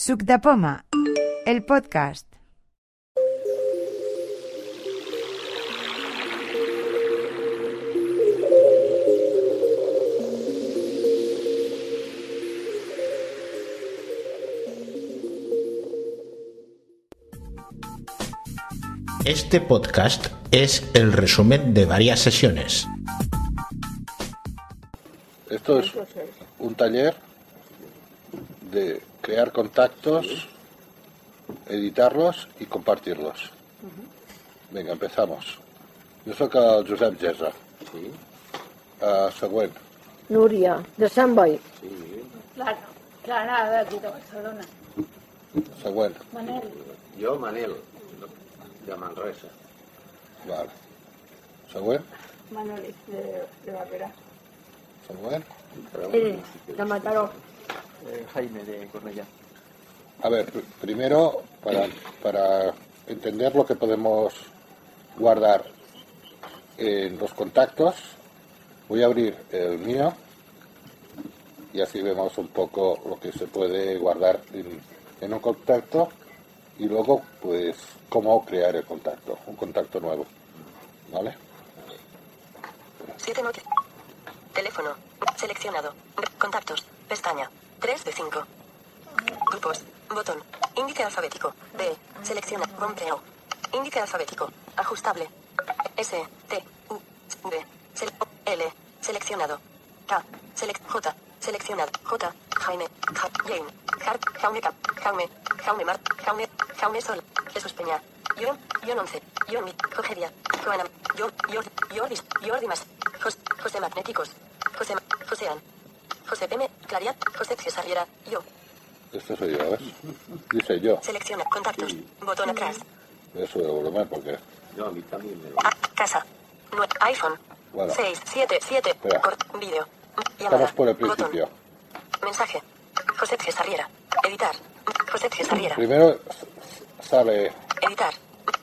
Suc de Poma, el podcast. Este podcast es el resumen de varias sesiones. Esto es un taller de crear contactos, editarlos y compartirlos. Venga, empezamos. Jo sóc el Josep Gesa. Sí. Uh, següent. Núria, de Sant Boi. Clara, Clara d'aquí de Barcelona. Següent. Manel, Jo, Manel, de Manresa. Vale. Següent. Manel de, de Barberà. Següent. Eh, de Mataró. Jaime de Cornellà. A ver, pr- primero, para, para entender lo que podemos guardar en los contactos, voy a abrir el mío y así vemos un poco lo que se puede guardar en, en un contacto y luego, pues, cómo crear el contacto, un contacto nuevo. ¿Vale? Siete Teléfono. Seleccionado. Contactos. Pestaña. 3 de 5. Grupos. Botón. Índice alfabético. B. Selecciona. Rompreo. Índice alfabético. Ajustable. S. T. U. V. Sele- L. Seleccionado. K. Select J. Seleccionado. J. Jaime. Ja- Jane. Hart. Jaume Cap. Jaume. Jaume Mar. Jaume. Jaume Sol. Jesús Peña. Yon. Yon 11. Yon Mi. Jogeria. Joana. Yon. Jordi. Jordi. Jordi Mas. Jos- José Magnéticos. José. Josean. José Peme. Clariat. José Cesarriera. Yo. Este soy yo, ¿ves? Dice yo. Selecciona. Contactos. Botón atrás. Eso de volumen porque... No, a mí también me Ah, casa. Nue- iPhone. Bueno. 6, 7, 7. Espera. Cort- Vídeo. Llamada. Estamos por el Botón. principio. Mensaje. José Cesarriera. Editar. José Cesarriera. Primero sale Editar.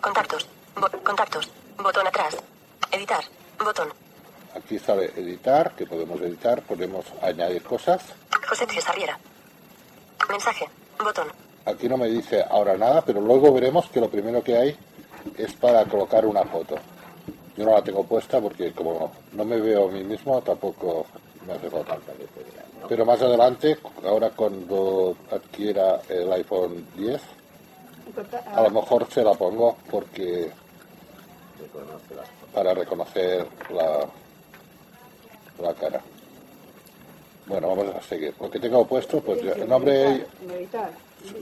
Contactos. Bo- contactos. Botón atrás. Editar. Botón. Aquí sale editar, que podemos editar, podemos añadir cosas. José Cesarriera. Mensaje. Botón. Aquí no me dice ahora nada, pero luego veremos que lo primero que hay es para colocar una foto. Yo no la tengo puesta porque como no me veo a mí mismo, tampoco me hace falta. Pero más adelante, ahora cuando adquiera el iPhone 10, a lo mejor se la pongo porque para reconocer la, la cara. Bueno, vamos a seguir. Lo que tengo puesto, pues ya- el nombre... Meditar.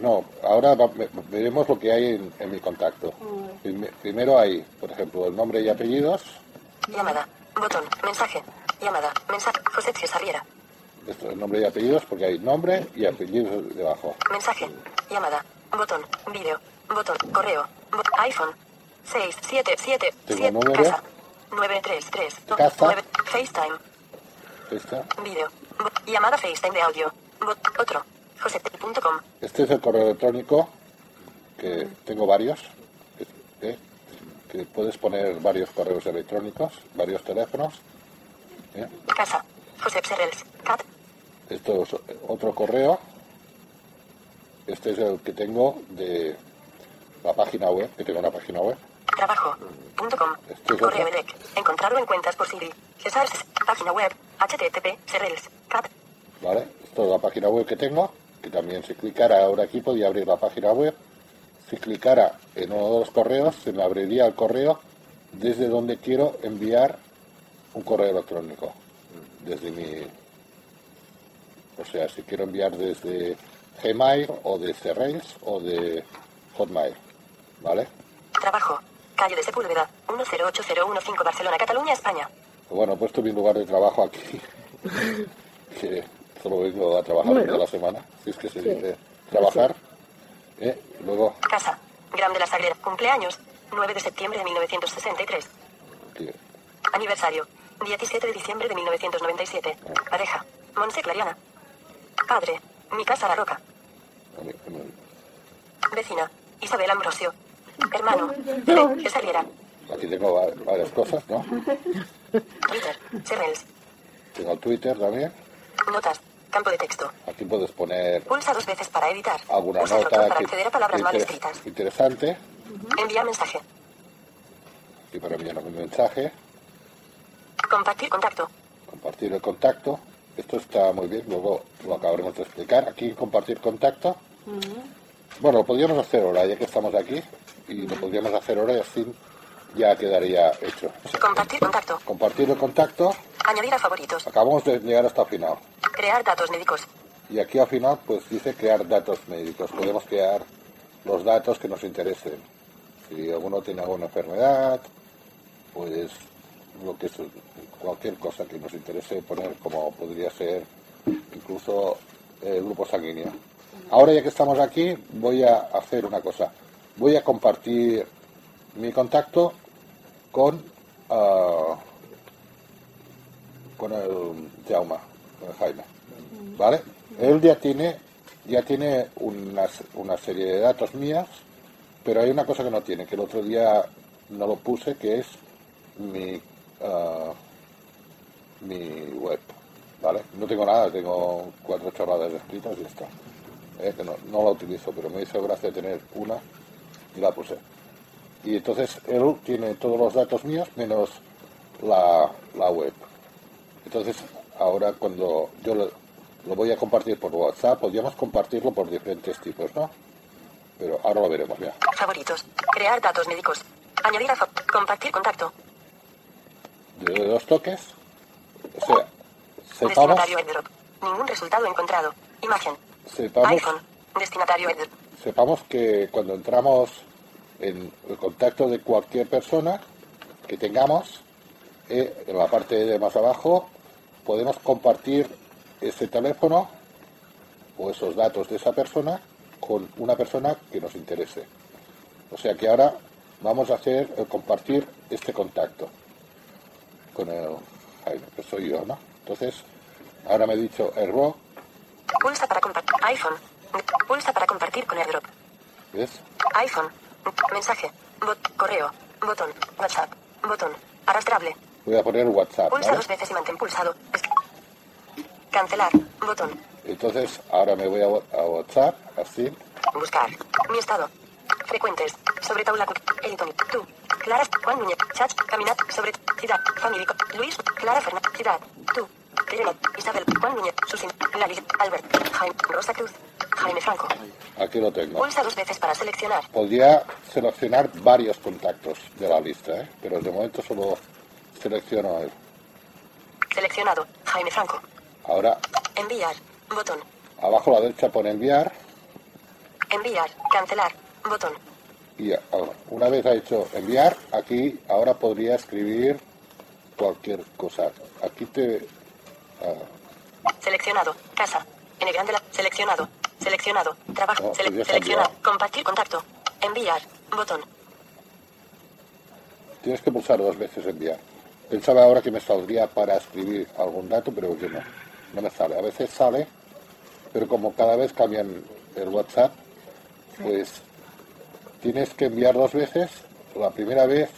No, ahora va- ve- veremos lo que hay en, en mi contacto. Prime- Primero hay, por ejemplo, el nombre y apellidos. Llamada. Botón. Mensaje. Llamada. Mensaje. José Cesarriera. Esto es el nombre y apellidos porque hay nombre y apellidos debajo. Mensaje. Llamada. Botón. Vídeo. Botón. Correo. Bo- iPhone. 6, 7, 7, Tengo 7. número. Casa. 9, 3, 3. Casa. 9. FaceTime. Esta. Bo- Llamada FaceTime de audio. Otro. Josete.com. Este es el correo electrónico, que tengo varios, que, ¿eh? que puedes poner varios correos electrónicos, varios teléfonos. ¿eh? Casa. José Serrels. Cat. Esto es otro correo. Este es el que tengo de la página web, que tengo una página web. Trabajo. Punto com. Este es Correo. Encontrarlo en cuentas por Siri. Cesar. Página web. HTTP. Serrels. Cat. ¿Vale? Esto es la página web que tengo, que también si clicara ahora aquí podía abrir la página web. Si clicara en uno de los correos, se me abriría el correo desde donde quiero enviar un correo electrónico. Desde mi... O sea, si quiero enviar desde Gmail o de Rails o de Hotmail. ¿Vale? Trabajo. Calle de Sepúlveda. 108015 Barcelona, Cataluña, España. Pues bueno, he puesto mi lugar de trabajo aquí. que solo vengo a trabajar Bueno. toda la semana. Si es que se Sí. dice trabajar. ¿eh? Luego, Casa. Gran de la Sagrera. Cumpleaños. 9 de septiembre de 1963. aquí, Aniversario. 17 de diciembre de 1997. Pareja. Monse Clariana. Padre. Mi casa La Roca. Vecina. Isabel Ambrosio. Hermano. C. Cesariera. Aquí tengo va- varias cosas, ¿no? Twitter. Serrels. Tengo el Twitter también. Notas. Campo de texto. Aquí puedes poner Pulsa dos veces para editar. alguna Usa nota para que- acceder a palabras mal escritas. interesante Enviar mensaje. y para enviar un mensaje, Compartir contacto. compartir el contacto. Esto está muy bien, luego lo acabaremos de explicar. Aquí compartir contacto. Bueno, lo podríamos hacer ahora, ya que estamos aquí, y lo podríamos hacer ahora y así ya quedaría hecho. Compartir contacto. Compartir el contacto, Añadir a favoritos. acabamos de llegar hasta el final. Crear datos médicos. Y aquí al final, pues dice crear datos médicos. Podemos crear los datos que nos interesen. Si alguno tiene alguna enfermedad, pues lo que es cualquier cosa que nos interese poner, como podría ser incluso el grupo sanguíneo. Ahora ya que estamos aquí, voy a hacer una cosa. Voy a compartir mi contacto con ah, con el Jauma, con el Jaime. ¿Vale? Él ya tiene, ya tiene una, una serie de datos mías, pero hay una cosa que no tiene, que el otro día no lo puse, que es mi, ah, mi web. ¿Vale? No tengo nada, tengo cuatro chorradas escritas y está. Eh, que no, no la utilizo, pero me hizo gracia tener una y la puse. Y entonces él tiene todos los datos míos menos la, la web. Entonces, ahora cuando yo lo, lo voy a compartir por WhatsApp, podríamos compartirlo por diferentes tipos, ¿no? Pero ahora lo veremos ya. Favoritos. Crear datos médicos. Añadir a Compartir contacto. De dos toques, o sea, sepamos. Ningún resultado encontrado. Imagen. sepamos, iPhone. Destinatario sepamos que cuando entramos en el contacto de cualquier persona que tengamos, eh, en la parte de más abajo, podemos compartir ese teléfono o esos datos de esa persona con una persona que nos interese. O sea que ahora vamos a hacer el compartir este contacto con el Jaime, que soy yo, ¿no? Entonces, ahora me he dicho Airdrop, Pulsa para compartir. iPhone. Pulsa para compartir con airdrop. ¿ves? iPhone. Mensaje. Bot- correo. Botón. WhatsApp. Botón. Arrastrable. Voy a poner WhatsApp, Pulsa ¿vale? dos veces y mantén pulsado. Cancelar. Botón. Entonces, ahora me voy a, WhatsApp, así, Buscar. Mi estado. Frecuentes. Sobre Taula. Eliton. Tú. Clara. Juan Núñez. Chat. Caminat. Sobre. Ciudad. Family. Luis. Clara Fernández. Ciudad. Tú. Isabel. Juan Núñez. Susin. Lali. Albert. Jaime. Rosa Cruz. Jaime Franco. aquí lo tengo. Pulsa dos veces para seleccionar. Podría seleccionar varios contactos de la lista, ¿eh? pero de momento solo selecciono él. Seleccionado. Jaime Franco. Ahora, Enviar. Botón. abajo a la derecha pone enviar Enviar. Cancelar. Botón. y ahora, una vez ha hecho enviar, aquí ahora podría escribir cualquier cosa. Aquí te... Seleccionado. Casa. N grande la. Seleccionado. Seleccionado. Trabajo. Sele- pues seleccionado. enviado. Compartir contacto. Enviar. Botón. tienes que pulsar dos veces enviar. Pensaba ahora que me saldría para escribir algún dato, pero que no. No me sale. A veces sale, pero como cada vez cambian el WhatsApp, pues tienes que enviar dos veces. La primera vez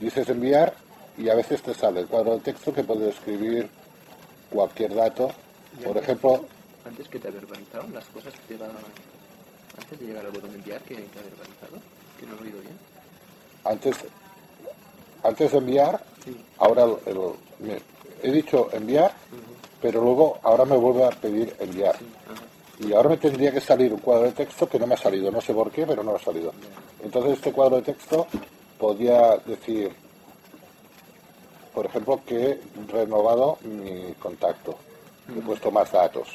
dices enviar y a veces te sale el cuadro de texto que puedes escribir cualquier dato. Por ejemplo, Antes que te ha verbalizado, las cosas que te va... Antes de llegar al botón de enviar, que te ha verbalizado, que no lo he oído bien. antes, antes de enviar, Sí. ahora el- el- me- he dicho enviar, pero luego ahora me vuelve a pedir enviar. Ajá. Y ahora me tendría que salir un cuadro de texto que no me ha salido, no sé por qué, pero no me ha salido. Entonces este cuadro de texto podría decir, por ejemplo, que he renovado mi contacto, he puesto más datos.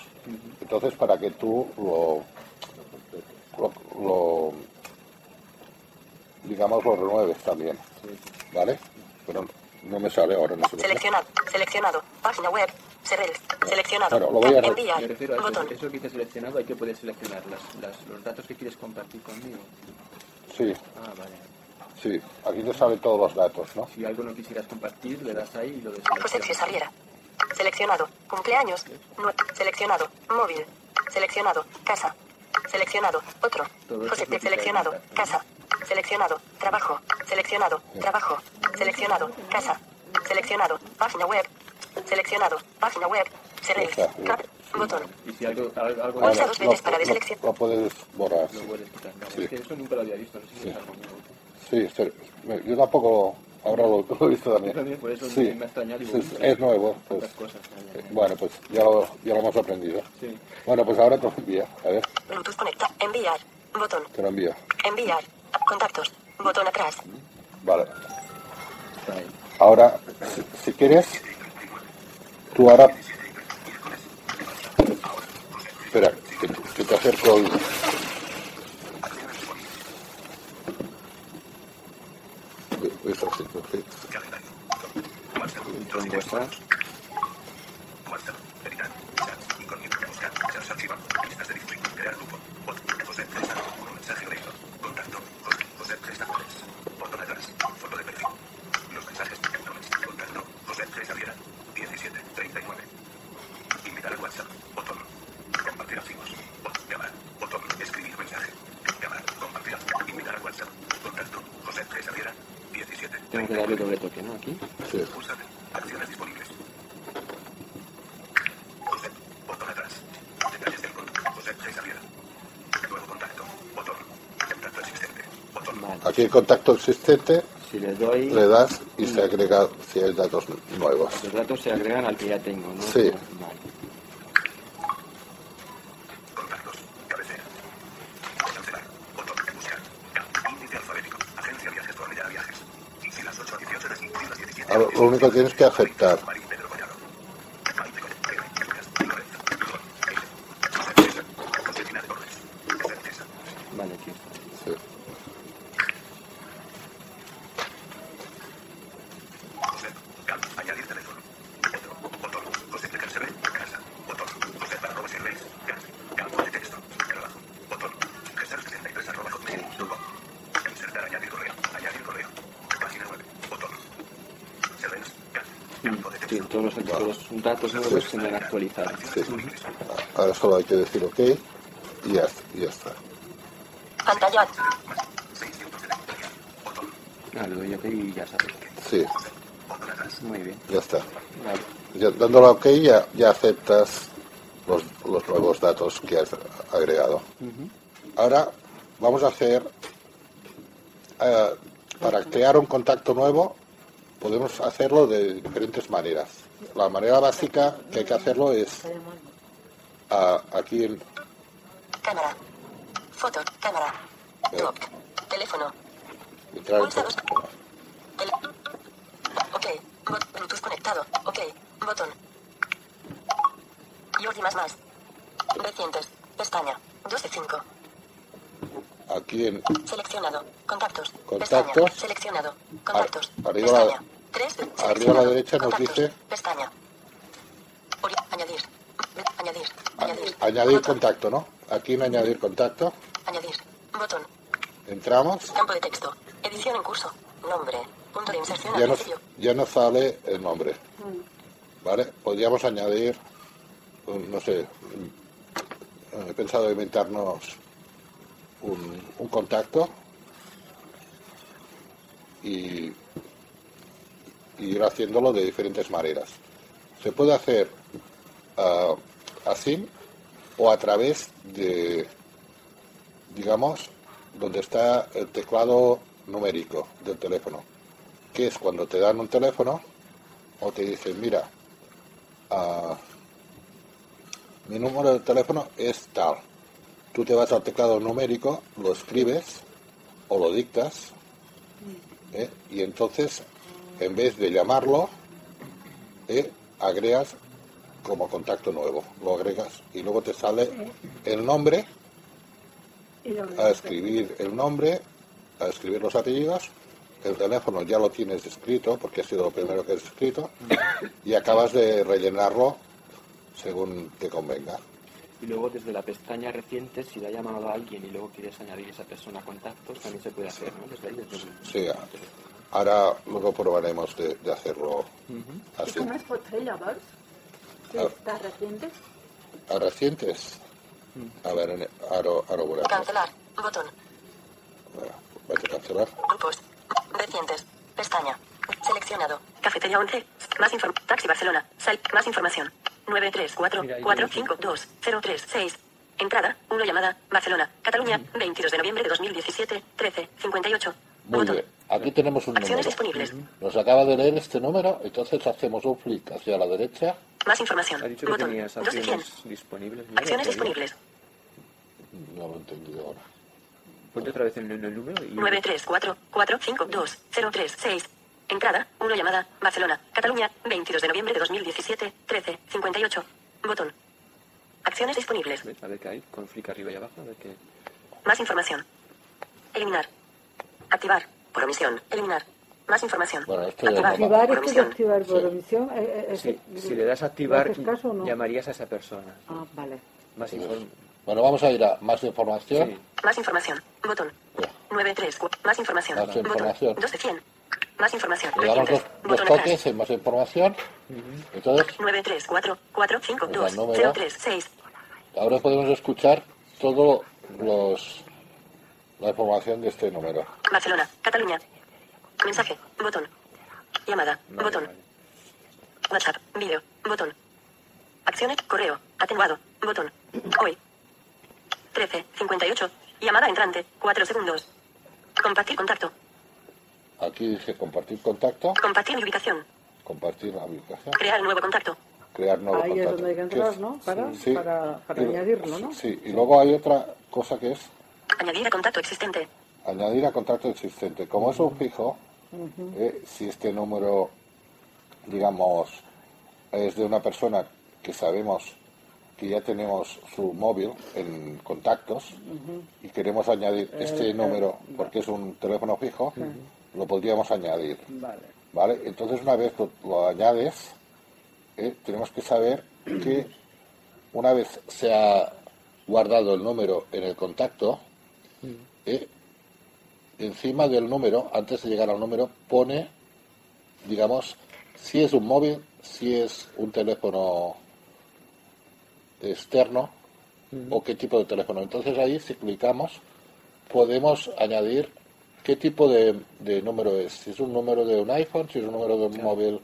Entonces para que tú lo, lo, lo- digamos, lo renueves también, ¿vale? Pero no me sale ahora, no. Seleccionado. Seleccionado. Página web. Serrel. Seleccionado. Bueno, lo voy a Enviar. Me refiero a eso, Botón. eso que he seleccionado, hay que poder seleccionar las, las- los datos que quieres compartir conmigo. Sí, Ah, vale. Sí, aquí te salen todos los datos, ¿no? Si algo no quisieras compartir, le das ahí y lo José deseleccionas. Sarriera. Seleccionado. Cumpleaños. Seleccionado. Móvil. Seleccionado. Casa. Seleccionado. Otro. José seleccionado. Casa. Seleccionado. Trabajo. Seleccionado. Trabajo. Seleccionado. Casa. Seleccionado. Página web. Seleccionado. Página web. Cap. Botón. Y si algo, algo, Pulsa dos lo, veces para lo- deseleccionar. lo puedes borrar. lo puedes quitar. Vale, Sí. Es que eso nunca lo había visto, no sé si es algo nuevo. Sí, sí, yo tampoco ahora lo, he visto también. También por eso Sí, me, me ha extrañado. digo, sí, ostras, es nuevo. Pues, cosas. bueno, pues ya lo, ya lo hemos aprendido. Sí. Bueno, pues ahora te lo envía. A ver, Bluetooth conecta. Enviar. Botón. te lo envío. Enviar. Contactos. Botón atrás. Vale. Ahora, si, si quieres, tú ahora... Espera, que, que te acerco el... tá? Vale. Aquí el contacto existente Si le doy, le das y se agrega si hay datos nuevos. los datos se agregan al que ya tengo, ¿no? Sí. Vale. Lo único que tienes que aceptar. Vale, aquí está. Sí. Sí, todos los, todos los datos nuevos se me han actualizado. Sí. Ahora solo hay que decir ok y ya, y ya está. Pantalla. Ah, le doy ok y ya. Sí, Muy bien. ya está. Vale. Ya, dándole OK ya, ya aceptas los, los nuevos datos que has agregado. Ahora vamos a hacer, eh, para crear un contacto nuevo, podemos hacerlo de diferentes maneras. La manera básica que hay que hacerlo es ah, aquí en, Cámara. Foto. Cámara. Eh. Top. Teléfono. entrar en. Tele- Ok. Bot- Bluetooth conectado. Ok. Botón. Jordi más más. Recientes. Pestaña. 2 de 5. Aquí en, Seleccionado. Contactos. Contactos. Pestaña. Seleccionado. Contactos. Ar- arriba Pestaña. 3 de arriba a la derecha nos dice- Pestaña. Añadir. Añadir. Añadir. añadir contacto, ¿no? Aquí en añadir contacto, Añadir. Botón. entramos, Campo de texto. Edición en curso. Nombre. Punto de inserción al ya nos, principio. ya nos sale el nombre. ¿Vale? Podríamos añadir, no sé, un- he pensado inventarnos un, un contacto y, y ir haciéndolo de diferentes maneras. Se puede hacer ah, así o a través de, digamos, donde está el teclado numérico del teléfono, que es cuando te dan un teléfono o te dicen, mira, ah, mi número de teléfono es tal. Tú te vas al teclado numérico, lo escribes o lo dictas, ¿eh? y entonces, en vez de llamarlo, ¿eh? agregas como contacto nuevo. Lo agregas y luego te sale el nombre, a escribir el nombre, a escribir los apellidos, el teléfono ya lo tienes escrito, porque ha sido lo primero que has escrito, y acabas de rellenarlo según te convenga. Y luego desde la pestaña reciente, si le ha llamado a alguien y luego quieres añadir esa persona a contactos, también se puede hacer, ¿no? Desde ahí, desde el... Sí, ahora luego probaremos de, de hacerlo así. com es pot fer llavors? Si Ah. està reciente? ¿A recientes? A ver, en- ahora veremos. Cancelar. Botón. Bueno, cancelar. Grupos. Recientes. Pestaña. Seleccionado. Cafetería 11. Más información. Taxi Barcelona. Sal. Más información. 934 Mira, ahí 452 036. Entrada, 1 llamada, Barcelona, Cataluña, 22 de noviembre de 2017, 13, 58. Muy Botón. bien. Aquí tenemos un Acciones número. disponibles. Nos acaba de leer este número, entonces hacemos un flick hacia la derecha. Más información. Ha dicho que Botón. tenías 2 de 100. acciones disponibles. Mira, Acciones disponibles. No lo he entendido ahora. Ponte otra vez en el, el número y... 934 452 036. Entrada, 1 llamada, Barcelona, Cataluña, 22 de noviembre de 2017, 13, 58. Botón. Acciones disponibles. A ver qué hay, con flick arriba y abajo, a ver qué... Más información. Eliminar. Activar. Por omisión. Eliminar. Más información. Bueno, esto ya activar. Activar por de omisión. activar por Sí. omisión. eh, eh, eh, Sí, eh, si le das a ¿le activar, caso no? llamarías a esa persona. Ah, vale. Más inform... Bueno, vamos a ir a más información. Sí. Más información. Botón. Ya. 934. Más información. Más información. Botón. 2 de 100. Más información. Le damos dos Botón toques en más información. Entonces, 934 452 Pues el número. 036. ahora podemos escuchar todo los la información de este número. Barcelona, Cataluña. Mensaje. Botón. Llamada. Botón. WhatsApp. Vídeo. Botón. Acciones. Correo. Atenuado. Botón. Hoy. 13. 58. Llamada entrante. 4 segundos. Compartir contacto. Aquí dice compartir contacto, Compartir mi ubicación. compartir la ubicación, Crear nuevo contacto. crear nuevo Ahí es contacto. donde hay que ¿Qué entrar? ¿no? Para, Sí. para, para Y- añadirlo, ¿no? Sí, y luego hay otra cosa que es Añadir a contacto existente. añadir a contacto existente. Como es un fijo, eh, si este número, digamos, es de una persona que sabemos que ya tenemos su móvil en contactos y queremos añadir este número porque es un teléfono fijo, lo podríamos añadir. Vale. ¿Vale? Entonces una vez lo, lo añades, eh, tenemos que saber que una vez se ha guardado el número en el contacto, eh, encima del número, antes de llegar al número, pone, digamos, si es un móvil, si es un teléfono externo o qué tipo de teléfono. Entonces ahí, si clicamos, podemos añadir qué tipo de, de número es. Si es un número de un iPhone, si es un número de un móvil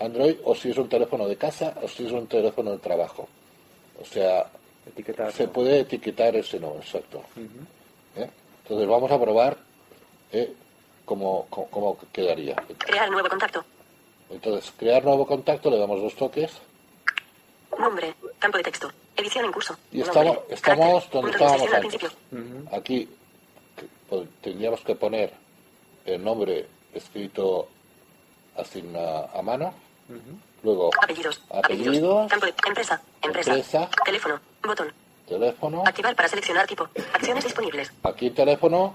Android, o si es un teléfono de casa, o si es un teléfono de trabajo. O sea, Etiquetar. se puede etiquetar ese número, exacto. ¿Eh? Entonces vamos a probar eh, cómo, cómo- cómo quedaría. Crear nuevo contacto. Entonces, crear nuevo contacto, le damos dos toques Nombre. Campo de texto. Edición en curso. y Nombre, estamos, estamos carácter, donde estábamos antes. principio. Aquí pues, tendríamos que poner el nombre escrito así a, a mano, luego Apellidos. Apellidos. Campo de empresa. Empresa. Empresa. Teléfono. Botón. Teléfono. Activar para seleccionar tipo. Acciones disponibles. Aquí el teléfono,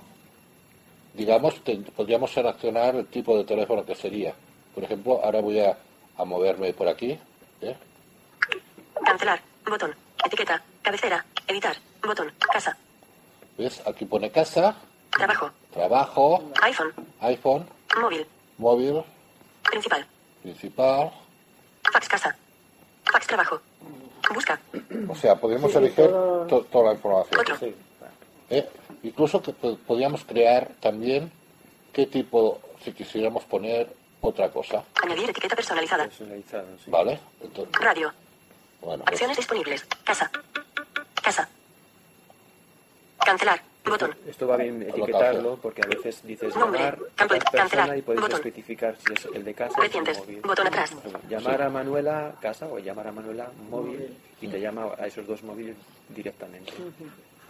digamos, te- podríamos seleccionar el tipo de teléfono que sería. Por ejemplo, ahora voy a, a moverme por aquí. ¿eh? Cancelar. Botón. Etiqueta. Cabecera. Editar. Botón. Casa. ¿Ves? Aquí pone casa, Trabajo. trabajo, iPhone. iPhone, Móvil. móvil, Principal. principal. Fax casa. Fax trabajo. Busca. O sea, podemos Sí, elegir to- toda la información. Otro. Sí, ¿eh? Incluso que po- podríamos crear también qué tipo, si quisiéramos poner otra cosa. Añadir etiqueta personalizada. personalizado, sí. ¿Vale? Entonces, Radio. bueno, pues, Acciones disponibles. Casa. Casa. Cancelar. Botón. Esto va bien etiquetarlo porque a veces dices Nombre, llamar campo de- a tal persona cancelar, y puedes botón. especificar si es el de casa o el Recientes. móvil. Botón atrás. Llamar a Manuela casa o llamar a Manuela móvil y te llama a esos dos móviles directamente.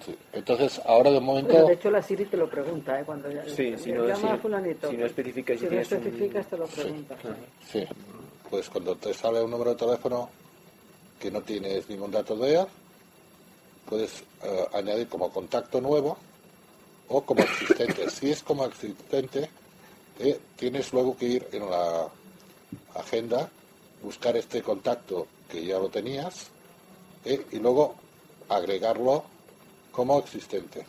sí. Entonces, ahora de Bueno, momento, de hecho, la Siri te lo pregunta, ¿eh? Cuando ya, Sí, si no- llama a si- fulanito. si no especificas si no un- especificas, te lo pregunta. sí, pues cuando te sale un número de teléfono que no tienes ningún dato de él, puedes eh, añadir como contacto nuevo o como existente. si es como existente, eh, tienes luego que ir en la agenda, buscar este contacto que ya lo tenías eh, y luego agregarlo como existente.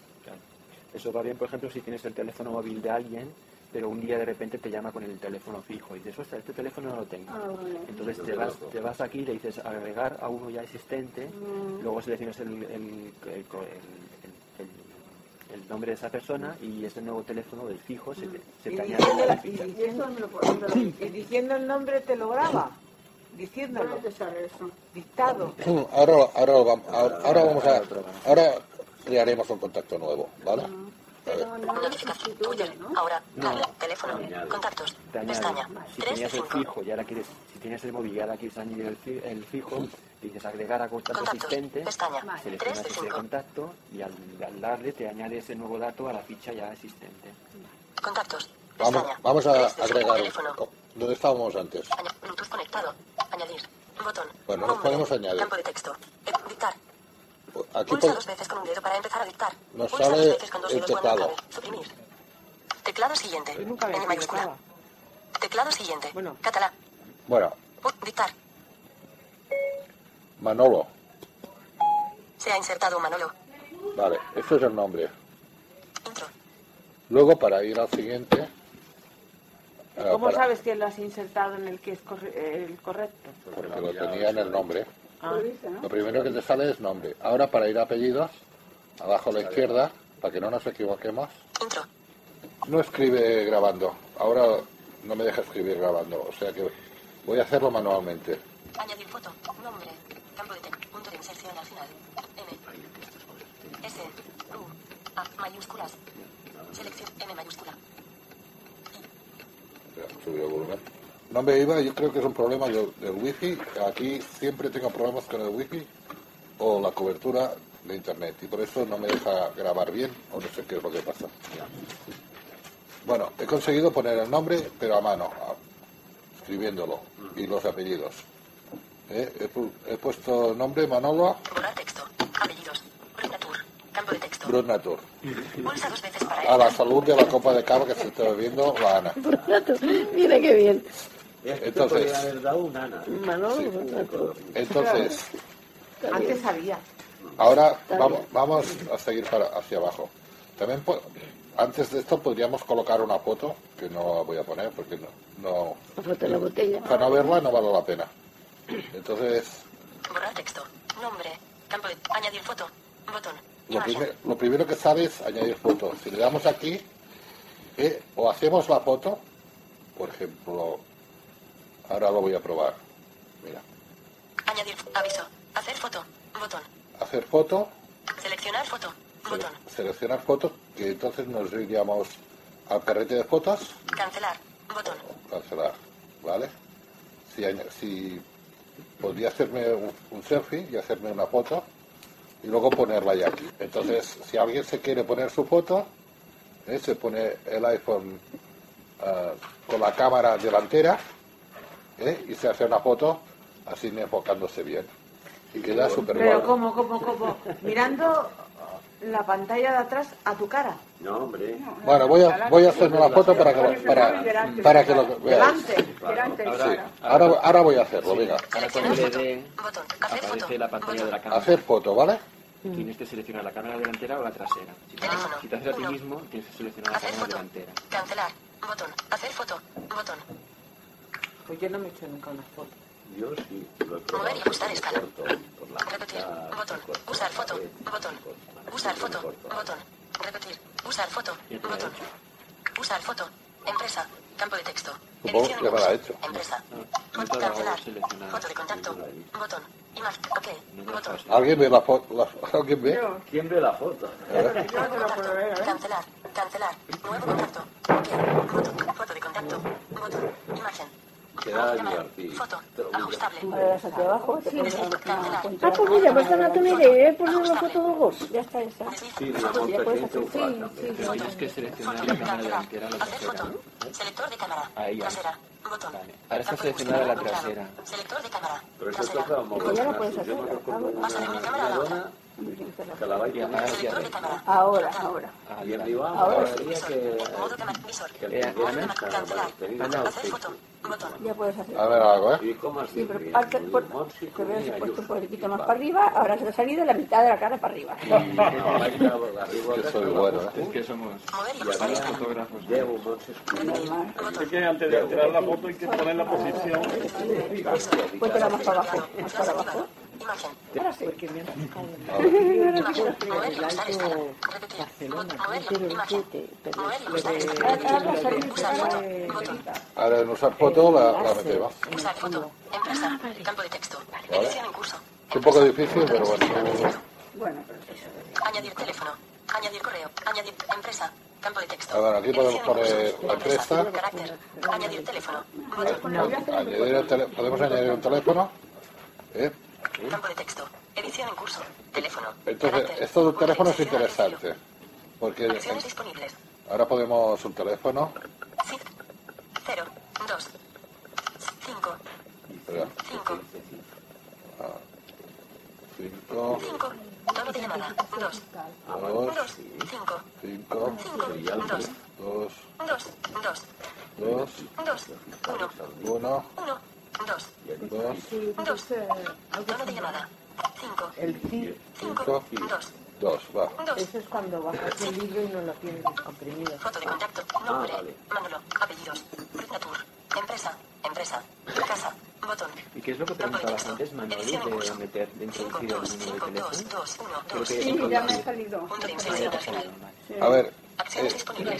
Eso va bien, por ejemplo, si tienes el teléfono móvil de alguien, pero un día de repente te llama con el teléfono fijo y dices, ostras, este teléfono no lo tengo. Ah, vale. Entonces te vas, te vas aquí y le dices agregar a uno ya existente, Mm. luego seleccionas el, el, el- el- el- nombre de esa persona y ese nuevo teléfono del fijo se te, se Y te diciendo, añade la- y diciendo- y diciendo el nombre te lo graba. Diciéndolo. ¿Dónde te sale eso? Dictado. Ahora, ahora, lo vam- ahora, ahora vamos a. Ahora crearemos un contacto nuevo, ¿vale? Pero no lo sustituye. ¿no? Ahora. No. Teléfono. Contactos. Te. Pestaña. Si 3 de tenías el 5. fijo y ahora quieres, si tienes el móvil y ahora quieres añadir el, el fijo, dices agregar a contacto Contactos. asistente, Pestaña. seleccionas 3 de ese 5. contacto y al, al darle te añade ese nuevo dato a la ficha ya existente. Contactos. Vamos, Pestaña. vamos a 3 de 5. agregar. ¿Dónde estábamos antes? Bluetooth conectado. Añadir. Botón. Bueno, nos podemos añadir. Campo de texto. Dictar. Aquí Pulsa dos veces con un dedo para empezar a dictar. Nos Pulsa sale dos veces con dos el teclado. Suprimir. Teclado siguiente. N mayúscula. Teclado siguiente. Bueno. Catalán. Bueno, Dictar. Manolo. Se ha insertado Manolo. Vale, este es el nombre. Intro. Luego, para ir al siguiente. eh, ¿Cómo para- sabes que lo has insertado en el que es corre- el correcto? Porque lo tenía en el nombre. Ah. Lo primero que te sale es nombre. Ahora, para ir a apellidos, abajo a la izquierda, para que no nos equivoquemos, Intro. no escribe grabando. Ahora no me deja escribir grabando, o sea que voy a hacerlo manualmente. Añadir foto. Nombre. Campo de texto. Punto de inserción al final. M. S. U. A. Mayúsculas. Selección M mayúscula. Volumen. No me iba, yo creo que es un problema del, del wifi. Aquí siempre tengo problemas con el wifi o la cobertura de internet y por eso no me deja grabar bien o no sé qué es lo que pasa. Bueno, he conseguido poner el nombre, pero a mano, escribiéndolo y los apellidos. ¿Eh? He, he puesto nombre Manolo Borrar texto. Apellidos. Brinatur. Campo de texto. Brutnatur. Pulsa dos veces para A la salud de la copa de cava que se está bebiendo la Ana. Mira qué bien. Entonces- podría haber dado un Ana. Manolo, Entonces, Antes había. Ahora vamos, vamos a seguir para, hacia abajo. También po- antes de esto podríamos colocar una foto, que no la voy a poner porque no, no la foto de la botella. para no verla no vale la pena. Entonces, Borrar texto. Nombre. Campo. Añadir foto. Botón. lo, Imagen. primer- lo primero que sale es añadir foto. Si le damos aquí, eh, o hacemos la foto, por ejemplo, ahora lo voy a probar. Mira, Añadir aviso. Hacer foto. Botón. hacer foto, Seleccionar foto. Botón. sele- seleccionar foto, que entonces nos iríamos al carrete de fotos Cancelar. Botón. cancelar, ¿vale? Si podría hacerme un, un selfie y hacerme una foto y luego ponerla ya aquí. Entonces, si alguien se quiere poner su foto, ¿eh? se pone el iPhone ah, con la cámara delantera ¿eh? y se hace una foto así enfocándose bien. Y queda súper Pero. ¿cómo, cómo, cómo? Mirando la pantalla de atrás a tu cara. No, hombre. Bueno, voy a, voy a hacerme una foto para que lo, para, para que lo veáis. Delante. Delante. Sí, ahora, ahora voy a hacerlo, venga. Ahora Botón. Hacer foto. aparece la pantalla de la cámara. Hacer foto, ¿vale? Tienes que seleccionar la cámara delantera o la trasera. Si te, Teléfono. si te haces a ti mismo, tienes que seleccionar la cámara delantera. Cancelar. Botón. Hacer foto. Botón. Pues yo no me he hecho nunca una foto. Yo sí. Lo he probado. Mover y ajustar escala. Corto, por la Repetir. mitad, Botón. corto, Usar foto. Botón. corto, Usar foto. corto. Botón. Repetir. Usar foto. Botón. Usar foto. Empresa. Campo de texto. Supongo Edición que me lo ha curso. hecho. Empresa. Lo cancelar. Foto de contacto. Botón. Imagen. Ok. Botón. ¿Alguien ve la foto? ¿Alguien ve? ¿Quién ve la foto? ¿eh? Cancelar. Cancelar. Nuevo contacto. Ok. Botón. Foto de contacto. Botón. Imagen. Divertido. Foto. Ajustable. Ahora aquí abajo, una. Ah, pues mira, pues no tiene idea, ¿eh? Poner una foto de vos. Ya está. Desliz. Sí, Ya puedes hacer, un sí, falta. sí. Tienes que seleccionar la cámara delantera o la trasera. foto. Selector de cámara. Ahí ya. Trasera. Botón. Vale. Ahora está seleccionada la trasera. Selector de cámara. Pero eso toca mover. ya lo puedes Yo hacer. Ah, una ¿Vas a ver mi cámara o la otra? Ahora. Ahora, ahora. Ya puedes hacer. A ver algo, ¿eh? ¿Y cómo así? Sí, pero parte, por, puesto un poquito más para arriba, ahora se te ha salido la mitad de la cara para arriba. Es que somos fotógrafos. Que antes de tirar la foto hay que poner la posición. Puéntela más para abajo, más para abajo. Imagen. Ahora sí. Porque me han buscado en Mover y usar escala. alto Repetir. Barcelona, Bot- Mover Quiero y el imagen. 7, pero Mover y lo usar de- escala. Ah, no, salí, Usar pero foto. de Botón. Verita. Ahora en usar foto la, la metemos. Usar foto. Empresa. Campo de texto. Edición en curso. Es un poco difícil, pero bueno. Bueno, pero eso. Añadir teléfono. Añadir correo. Añadir empresa. Campo de texto. A ver, aquí podemos Edición en poner curso. la empresa. Carácter. Añadir teléfono. Botón. Añadir el ¿Podemos añadir un teléfono? ¿Eh? Campo de texto. Edición en curso. Teléfono. Entonces, Carácter. esto de un teléfono es interesante. Porque disponibles. ahora podemos un teléfono. Sí. 0, 2, 5, Espera, 5, 5, 5. Tono de llamada. 2, 2, 2, 5, 5, 5, 2, 2, 2, 2, 2, 2, 1, 1, 1, 2, 2, 2. Tono de llamada. 5, El CIR, 5, 2, 2. Va. 2. eso es cuando bajas el libro y no lo tienes descomprimido. Foto de contacto. Nombre. Manolo. Apellidos. Natur. Empresa. Empresa. Casa. Botón. ¿Y qué es lo que Campo de pregunta la texto. gente? ¿Es Manoli Edición en de meter, de 5, introducir el 2, número 5, de 2, teléfono? 2, 1, Creo 2. que Sí, ya me ha salido. A ver, eh,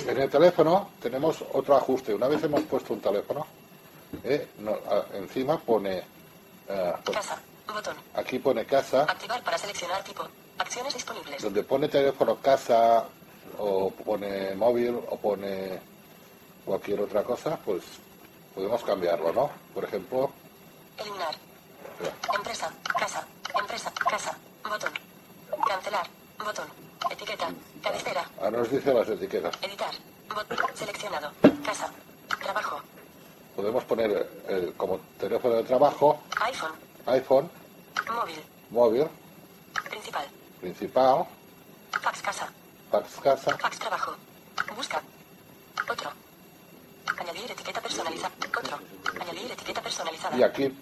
en el teléfono tenemos otro ajuste. Una vez hemos puesto un teléfono, eh, no, a- encima pone, eh, pues, Casa. Botón. aquí pone casa, Activar para seleccionar tipo. Acciones disponibles. donde pone teléfono casa o pone móvil o pone cualquier otra cosa, pues podemos cambiarlo, ¿no? Por ejemplo, Eliminar. Empresa. Casa. Empresa. Casa. Botón. Cancelar. Botón. Etiqueta. Cabecera. ahora nos dice las etiquetas. Editar. Botón. Seleccionado. Casa. Trabajo. Podemos poner el- como teléfono de trabajo, iPhone. iPhone, Móvil. móvil, Principal. principal, Fax casa. fax casa, Fax trabajo. Busca. Otro. Añadir etiqueta personalizada. Otro. Añadir etiqueta personalizada. Y aquí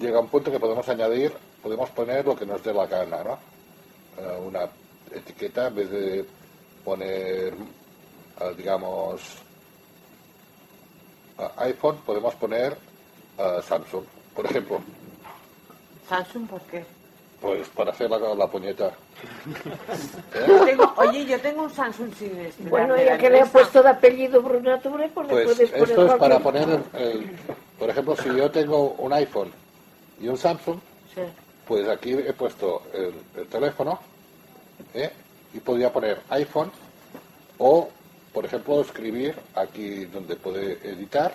llega un punto que podemos añadir, podemos poner lo que nos dé la gana, ¿no? Eh, una etiqueta en vez de poner, eh, digamos, iPhone, podemos poner eh, Samsung, por ejemplo, Samsung, ¿por qué? pues para hacer la, la puñeta. Yo tengo- oye, yo tengo un Samsung sin esperar Bueno, ya que le ha puesto de apellido Brunature, pues, le Pues puedes poner esto es para poner, el- el- por ejemplo, si yo tengo un iPhone y un Samsung, Sí. Pues aquí he puesto el, el teléfono ¿eh? y podría poner iPhone o, por ejemplo, escribir aquí donde puede editar,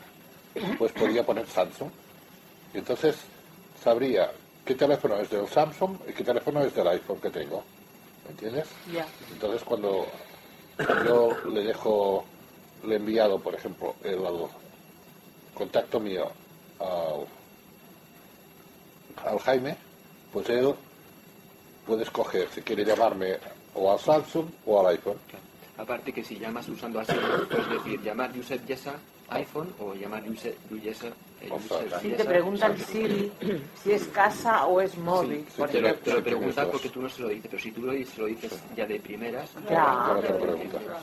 pues podría poner Samsung. Y entonces sabría qué teléfono es del Samsung y qué teléfono es del iPhone que tengo. ¿Me entiendes? Ya. Entonces cuando yo le dejo, le he enviado, por ejemplo, el, contacto mío al, al Jaime, pues él puede escoger si quiere llamarme o al Samsung o al iPhone. Aparte que si llamas usando así, puedes decir llamar Yusef Yesa iPhone o llamar Yusef Yesa eh, Yusef Si te Yesa preguntan. Siri si es casa o es móvil, Sí, por te, lo, te lo preguntan porque tú no se lo dices, pero si tú lo dices, se lo dices ya de primeras, te.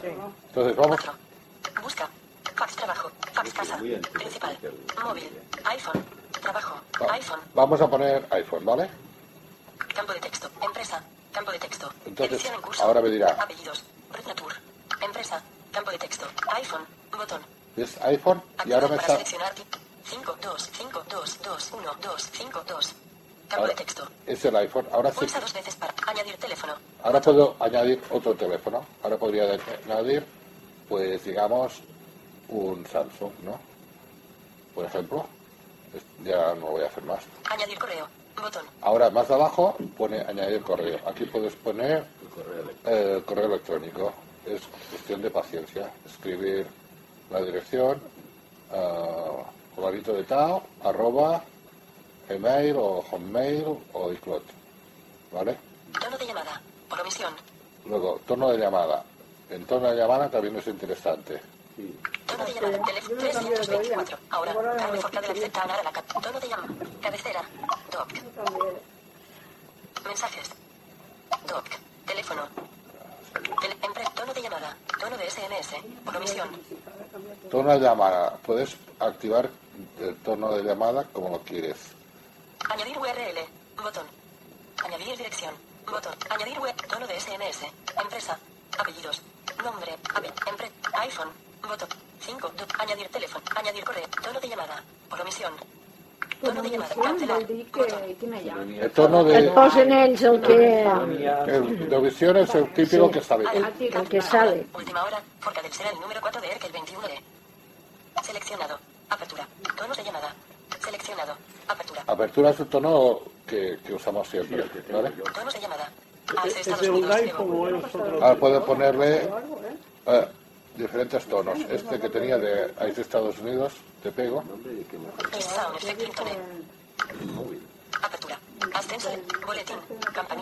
Sí. Entonces vamos. Busca. Fax trabajo. Fax casa. Principal. Móvil. iPhone. Trabajo. va- iPhone. vamos a poner iPhone, ¿vale? Campo de texto. Empresa. Campo de texto. Entonces, Edición en curso. ahora me dirá. Apellidos. Natur. Empresa. Campo de texto. iPhone. Botón. Es iPhone y ahora me para está... seleccionar. 5, 2, 5, 2, 2, 1, 2, 5, 2. Campo Ahora, de texto. es el iPhone. Ahora sí, Pulsa dos veces para añadir teléfono. ahora puedo añadir otro teléfono. Ahora podría añadir, pues digamos, un Samsung, ¿no? Por ejemplo. Ya no lo voy a hacer más. Añadir correo. Botón. Ahora más abajo pone añadir correo. Aquí puedes poner el correo electrónico. Es cuestión de paciencia. Escribir la dirección, uh, de tal, arroba, email o hotmail o iCloud. ¿Vale? Tono de llamada. Por omisión. Luego, tono de llamada. En tono de llamada también es interesante. Tono de llamada. Teléfono 324. Ahora. Carne forca de la la. Tono de llamada. Cabecera. Doc. Mensajes. Doc. Teléfono. Tono de llamada. Tono de SMS. Por omisión. Tono de llamada. Puedes activar el tono de llamada como lo quieres. Añadir URL. Botón. Añadir dirección. Botón. Añadir web. Tono de SMS. Empresa. Apellidos. Nombre. IPhone. Botón. 5. Añadir teléfono. Añadir correo. Tono de llamada. Por omisión. El tono de, Et posen ells el que, el de visión es el típico que está bien. el, el que sale. Última hora. Forcadell será el número 4 de ERC el 21 de. Seleccionado. Apertura. Tonos de llamada. Seleccionado. Apertura. Apertura es el tono que, que usamos siempre, ¿vale? Tonos de llamada. Hacia ¿Es Estados de un Unidos. iPhone o es otro? Ahora puede ponerle eh, diferentes tonos. Este que tenía de ahí de Estados Unidos, te pego.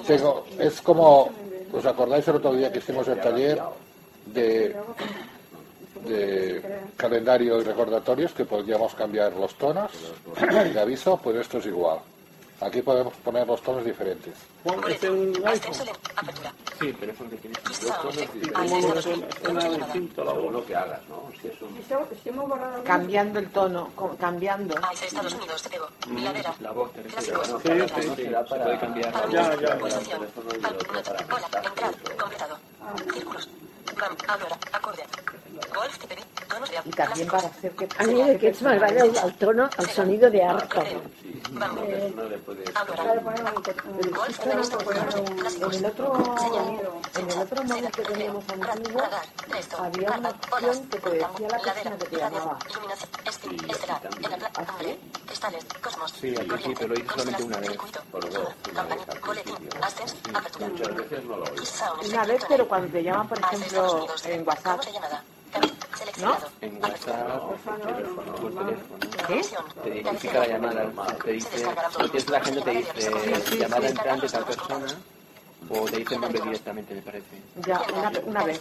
Tengo, es como, ¿os acordáis el otro día que hicimos el taller de, de calendario y recordatorios que podíamos cambiar los tonos de aviso? Pues esto es igual. Aquí podemos poner los tonos diferentes. Juan, ¿es un iPhone? Sí, el teléfono que tienes. Lo que hagas, es un... Cambiando el tono, cambiando. Estados Unidos. La voz. Sí, sí, para... puede cambiar. Ya, ya. Hola. Entrar. Completado. Círculos. Y también para hacer que... A mí de aquests m'agrada el, el tono, el sonido de arpa. Que un- En el otro, en el otro móvil que teníamos antiguo, había una opción que te decía la persona que te llamaba. Este. Cristales. Cosmos. Sí, al principio lo hice solamente una vez. Por dos, una vez al principio. Muchas veces no lo oís. Sound Una vez, pero cuando te llaman, por ejemplo, En WhatsApp. Seleccionado. En. WhatsApp, por teléfono. Emisión. Te identifica la llamada. Te dice, si tienes la gente, te dice llamada entrante tal persona. O te dice el nombre directamente, me parece. ya, una, una vez.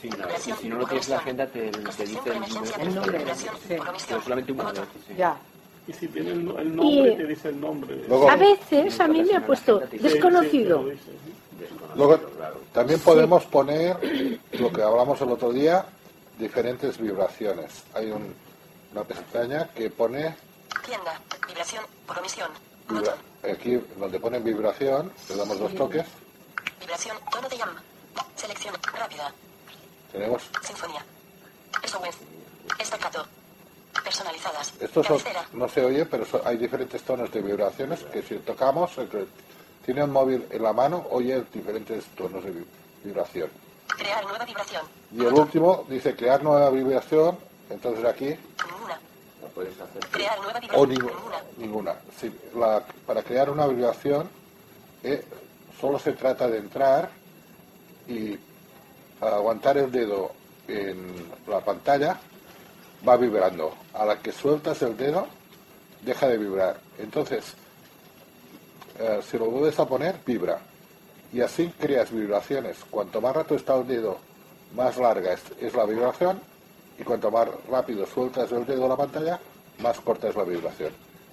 Sí, y si no lo tienes en la agenda, te, te dice el nombre, sí. Pero solamente una vez. sí. Ya. Y si tiene el, no- el nombre, Y- te dice el nombre. Luego, A veces a mí me ha puesto Sí, sí, luego también podemos poner lo que hablamos el otro día, diferentes vibraciones. Hay un- una pestaña que pone Tienda. Vibración. Por omisión. vibra- aquí donde pone vibración, le damos dos toques, Vibración. Tono de llama. Selección. Rápida. tenemos Sinfonía. SOS. Staccato. Personalizadas. Estos son- Cabecera. no se oye, pero son- hay diferentes tonos de vibraciones que si tocamos, tiene un móvil en la mano, oye diferentes tonos de vi- vibración. Crear nueva vibración. Y el último dice crear nueva vibración, entonces aquí, Ninguna. Lo puedes hacer. Crear nueva o vibración. ninguna. Ninguna. ninguna. La- para crear una vibración, eh, solo se trata de entrar y aguantar el dedo en la pantalla, va vibrando. A la que sueltas el dedo, deja de vibrar. Entonces, eh, si lo vuelves a poner, vibra. Y así creas vibraciones. Cuanto más rato está el dedo, más larga es, es la vibración. Y cuanto más rápido sueltas el dedo a la pantalla, más corta es la vibración.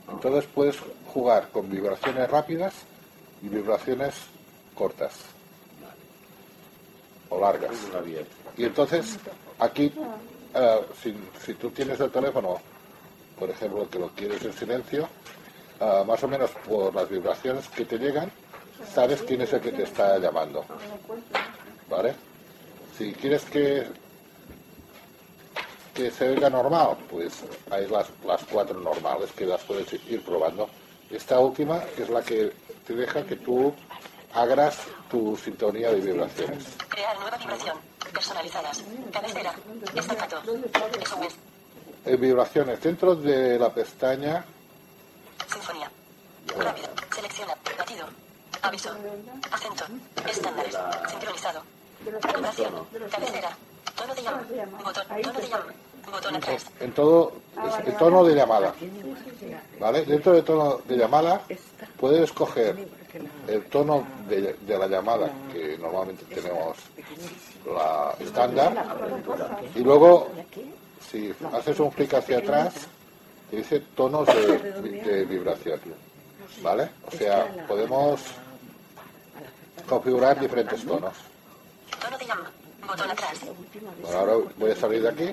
Entonces puedes jugar con vibraciones rápidas y vibraciones cortas o largas. Y entonces, aquí, si, si tú tienes el teléfono, por ejemplo, que lo quieres en silencio, eh, más o menos por las vibraciones que te llegan, sabes quién es el que te está llamando. ¿Vale? Si quieres que, que se oiga normal, pues hay las, las cuatro normales que las puedes ir probando. Esta última es la que te deja que tú hagas tu sintonía de vibraciones. Crear nueva vibración. Personalizadas. Cabecera. Staccato. SOS. En vibraciones dentro de la pestaña. Rápido. Selecciona. Batido. Aviso. Acento. Estándares. Sincronizado. Vibración. Cabecera. Tono de llama. Botón. Tono de llama. Botón atrás. en todo es el tono de llamada. ¿Vale? Dentro del tono de llamada puedes escoger el tono de, de la llamada que normalmente tenemos la estándar y luego si haces un clic hacia atrás te dice tonos de, de vibración. ¿Vale? O sea, podemos configurar diferentes tonos. Tono de llama. Botón atrás. Bueno, ahora voy a salir de aquí.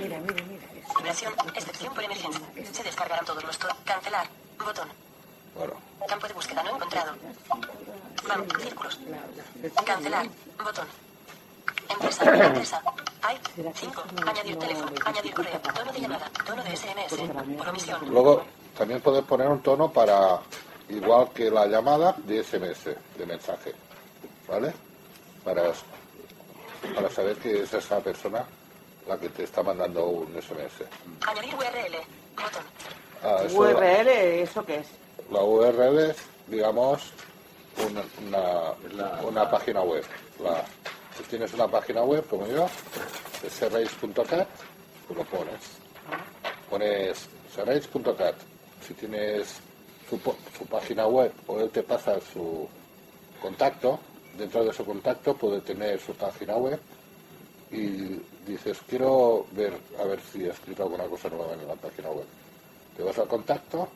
Vibración. Excepción por emergencia. Se descargarán todos los tonos. Cancelar. Botón. Bueno, Campo de búsqueda no encontrado. Bam, círculos. Cancelar. Botón. Empresa. Empresa. Hay. 5. Añadir teléfono. Añadir correo. Tono de llamada. Tono de SMS. Por omisión. Luego también puedes poner un tono para, igual que la llamada, de SMS, de mensaje. ¿Vale? Para, para saber que es esa persona la que te está mandando un SMS. Añadir URL. Botón. Ah, eso- URL, ¿eso qué es? La URL es, digamos, una, una, una página web. La, si tienes una página web como yo, serrace.cat, tú lo pones. Pones serrace.cat. Si tienes su, página web o él te pasa su contacto, dentro de su contacto puede tener su página web y dices, quiero ver a ver si ha escrito alguna cosa nueva en la página web. Te vas al contacto,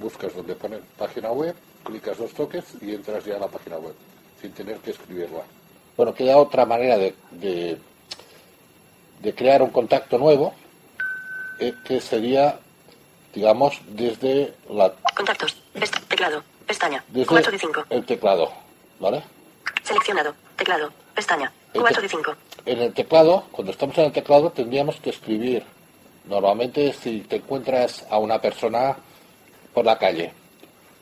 buscas donde pone página web, clicas dos toques y entras ya a la página web, sin tener que escribirla. Bueno, queda otra manera de, de, crear un contacto nuevo, que sería, digamos, desde la Contactos. Pest- teclado. Pestaña. desde 4 de 5. el teclado, ¿vale? Seleccionado. Teclado. Pestaña. El 4 te- de 5. En el teclado, cuando estamos en el teclado, tendríamos que escribir. Normalmente, si te encuentras a una persona por la calle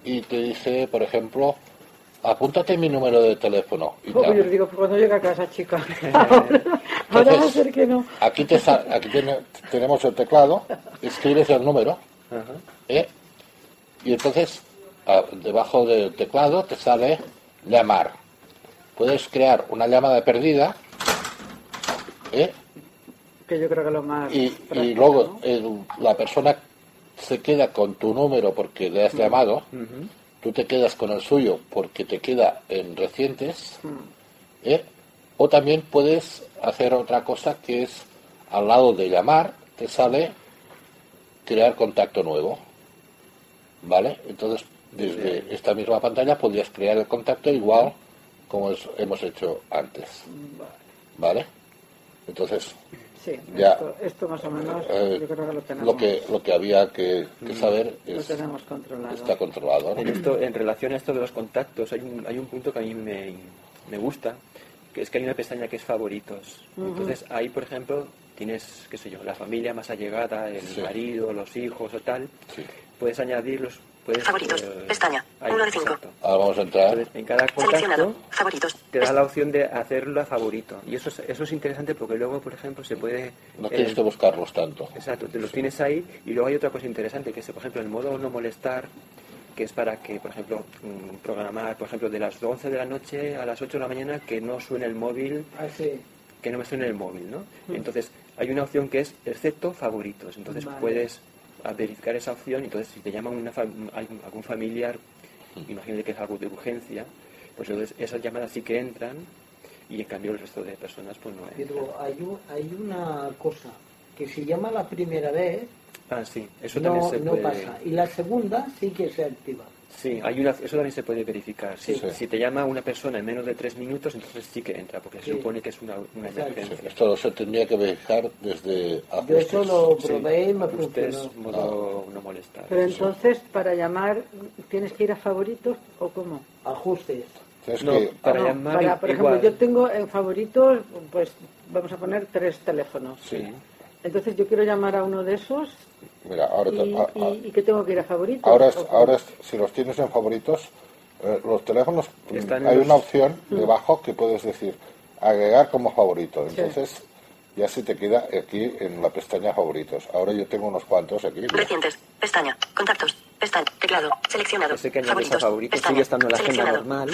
y te dice, por ejemplo, apúntate mi número de teléfono. Y Oh, te- yo digo, cuando llega a casa, chica. Ahora, ahora va a ser que no. Aquí, te sa- aquí tiene- tenemos el teclado, escribes el número, ¿eh? y entonces a- debajo del teclado te sale llamar. Puedes crear una llamada perdida, ¿eh? Que yo creo que lo más. y, luego el- la persona se queda con tu número porque le has llamado, tú te quedas con el suyo porque te queda en recientes, ¿eh? o también puedes hacer otra cosa que es al lado de llamar te sale crear contacto nuevo, ¿vale? Entonces desde esta misma pantalla podrías crear el contacto igual como es- hemos hecho antes, ¿vale? Entonces Sí, ya esto, esto más o menos eh, yo creo que lo tenemos. lo que lo que había que, que saber lo es tenemos controlado. está controlado ¿no? En, esto, en relación a esto de los contactos, hay un, hay un punto que a mí me, me gusta, que es que hay una pestaña que es favoritos. Ujú. Entonces ahí, por ejemplo, tienes, qué sé yo, la familia más allegada, el Sí. marido, los hijos o tal. Sí. Puedes añadirlos. Puedes, Favoritos. eh, Pestaña. ahí, 1 de 5. exacto. ahora vamos a entrar Entonces, en cada Seleccionado. contacto Favoritos. te da la opción de hacerlo a favorito. Y eso es, eso es interesante porque luego, por ejemplo, se puede... no eh, tienes que buscarlos tanto Exacto, te los tienes ahí y luego hay otra cosa interesante que es, por ejemplo, el modo no molestar, que es para que, por ejemplo, mm, programar, por ejemplo, de las 11 de la noche a las 8 de la mañana que no suene el móvil, Ah, sí. que no me suene el móvil, ¿no? Mm. Entonces, hay una opción que es excepto favoritos. Entonces, Vale. puedes a verificar esa opción y entonces si te llaman una algún familiar, imagínate que es algo de urgencia, pues entonces esas llamadas sí que entran y en cambio el resto de personas pues no entran. Pero hay, un- hay una cosa, que si llama la primera vez, Ah, sí, eso también no, se no puede... pasa. Y la segunda sí que se activa. Sí, hay una, eso también se puede verificar. Si, Sí. si te llama una persona en menos de tres minutos, entonces sí que entra, porque se supone que es una, una emergencia. esto se tendría que verificar desde Yo eso lo Sí. probé y me Ajustes, funcionó. modo no molestar. Pero entonces, para llamar, ¿tienes que ir a favoritos o cómo? Ajustes. No, que- para llamar para, por igual. ejemplo, yo tengo en favoritos, pues vamos a poner tres teléfonos. sí Entonces yo quiero llamar a uno de esos mira ahora te- y, a- a- y- y que tengo que ir a favoritos. ahora ahora es- si los tienes en favoritos eh, los teléfonos Están en hay los- una opción debajo que puedes decir agregar como favorito Sí. entonces ya se te queda aquí en la pestaña favoritos ahora yo tengo unos cuantos aquí. Recientes. Pestaña. Contactos. Pestaña. Teclado. Seleccionado. Ese que añades a favoritos. sigue estando en la agenda Seleccionado. normal,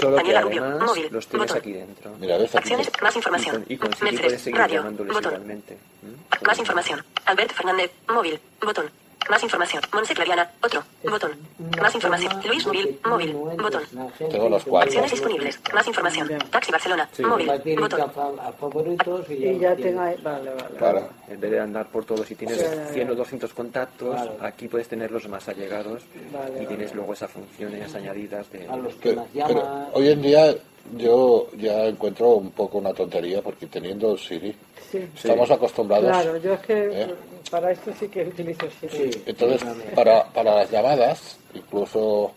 solo que además Móvil. los tienes Botón. aquí dentro. mira ves aquí Acciones. Más Y información. con, y con puedes seguir radio. llamándoles Botón. igualmente. ¿m? Más información. Albert Fernández. Móvil. Botón. Más información. Monse Clariana. Otro. Botón. Más información. forma Luis que Móvil. Botón. Tengo los cuatro. Acciones disponibles. Más información. Taxi Barcelona. Sí. Móvil. Botón. favoritos y ya, Y ya tengo ahí, vale, vale. Claro. En vez de andar por todos, si tienes ya. 100 o 200 contactos, Claro. aquí puedes tener los más allegados Vale, y vale, tienes vale. luego esas funciones añadidas de... A los que Pero, más pero hoy en día yo ya encuentro un poco una tontería porque teniendo Siri Sí. estamos acostumbrados Claro, yo es que ¿Eh? para esto sí que utilizo Siri. Sí. Entonces, para, para las llamadas, incluso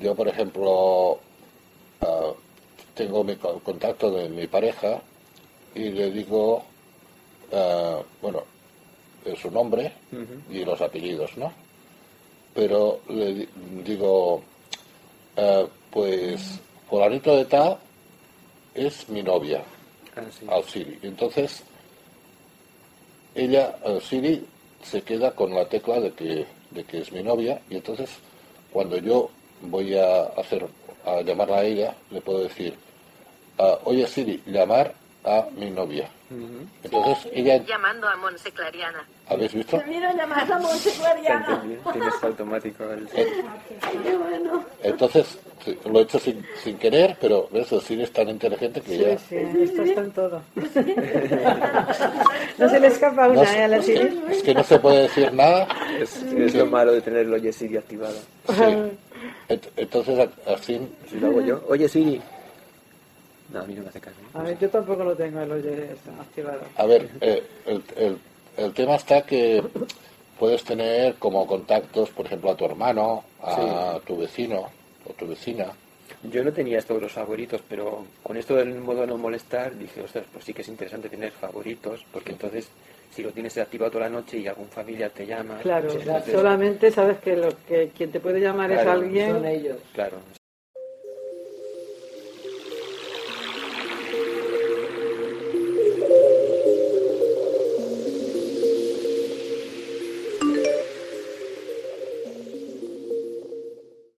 yo, por ejemplo, ah, tengo mi co- contacto de mi pareja y le digo, ah, bueno, su nombre y los apellidos, ¿no? Pero le di- digo, ah, pues, fulanito de tal es mi novia, Ah, sí. al Siri. Entonces, ella, al Siri, se queda con la tecla de que, de que es mi novia y entonces cuando yo voy a hacer a llamarla a ella le puedo decir ah, oye Siri llamar a mi novia entonces ella Llamando a Monse Clariana. habéis visto Mira, llamar a Monse Te Clariana. entendí. Tienes automático el... Qué bueno. entonces sí, lo he hecho sin, sin querer pero ves el Siri es tan inteligente que Sí, ya sí, esto está en todo. No se le escapa no una, sé, ¿eh? A la es, que, Siri. es que no se puede decir nada Es, es lo malo de tener el Oye Siri activado. Sí. Ent- entonces a- así Si lo hago yo, Oye Siri. No, a mí no me hace caso. ¿eh? A ver, yo tampoco lo tengo el oye activado. A ver, eh, el, el- el tema está que puedes tener como contactos, por ejemplo, a tu hermano, a tu vecino o tu vecina. Yo no tenía esto de los favoritos, pero con esto del modo no molestar, dije, ostras, pues sí que es interesante tener favoritos, porque entonces, si lo tienes activado toda la noche y algún familiar te llama... Claro, pues entonces- solamente sabes que lo que quien te puede llamar es Claro, alguien. Son ellos. Claro,